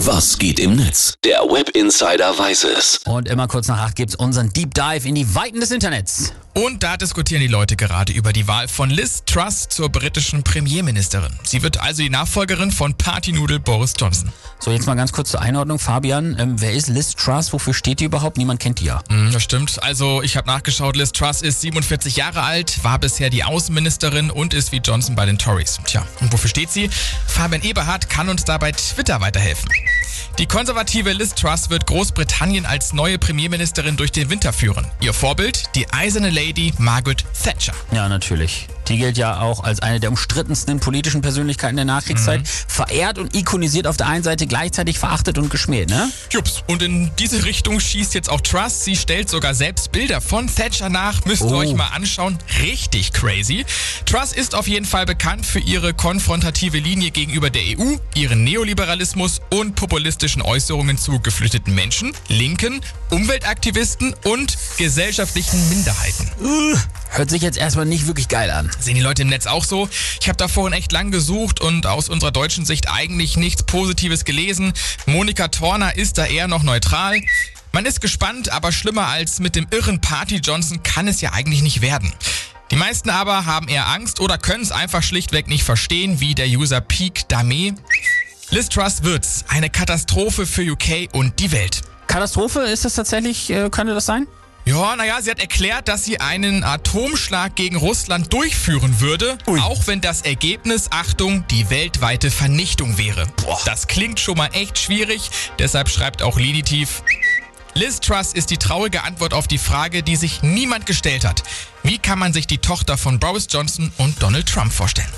Was geht im Netz? Der Web Insider weiß es. Und immer kurz nach acht gibt's unseren Deep Dive in die Weiten des Internets. Und da diskutieren die Leute gerade über die Wahl von Liz Truss zur britischen Premierministerin. Sie wird also die Nachfolgerin von Partynudel Boris Johnson. So, jetzt mal ganz kurz zur Einordnung. Fabian, ähm, wer ist Liz Truss? Wofür steht die überhaupt? Niemand kennt die ja. Hm, das stimmt. Also ich habe nachgeschaut, Liz Truss ist 47 Jahre alt, war bisher die Außenministerin und ist wie Johnson bei den Tories. Tja, und wofür steht sie? Fabian Eberhardt kann uns da bei Twitter weiterhelfen. Die konservative Liz Truss wird Großbritannien als neue Premierministerin durch den Winter führen. Ihr Vorbild, die eiserne Lady Margaret Thatcher. Ja, natürlich. Die gilt ja auch als eine der umstrittensten politischen Persönlichkeiten der Nachkriegszeit. Mhm. Verehrt und ikonisiert auf der einen Seite, gleichzeitig verachtet und geschmäht, ne? Jups. Und in diese Richtung schießt jetzt auch Truss. Sie stellt sogar selbst Bilder von Thatcher nach. Müsst ihr oh. euch mal anschauen. Richtig crazy. Truss ist auf jeden Fall bekannt für ihre konfrontative Linie gegenüber der EU, ihren Neoliberalismus und populistischen Äußerungen zu geflüchteten Menschen, Linken, Umweltaktivisten und gesellschaftlichen Minderheiten. Uh, hört sich jetzt erstmal nicht wirklich geil an. Sehen die Leute im Netz auch so? Ich habe da vorhin echt lang gesucht und aus unserer deutschen Sicht eigentlich nichts Positives gelesen. Monika Torner ist da eher noch neutral. Man ist gespannt, aber schlimmer als mit dem irren Party Johnson kann es ja eigentlich nicht werden. Die meisten aber haben eher Angst oder können es einfach schlichtweg nicht verstehen, wie der User Peak Dame. Liz Truss wird's. Eine Katastrophe für UK und die Welt. Katastrophe ist es tatsächlich, äh, könnte das sein? Ja, naja, sie hat erklärt, dass sie einen Atomschlag gegen Russland durchführen würde, Ui. auch wenn das Ergebnis, Achtung, die weltweite Vernichtung wäre. Boah. Das klingt schon mal echt schwierig, deshalb schreibt auch Linitiv. Liz Truss ist die traurige Antwort auf die Frage, die sich niemand gestellt hat. Wie kann man sich die Tochter von Boris Johnson und Donald Trump vorstellen?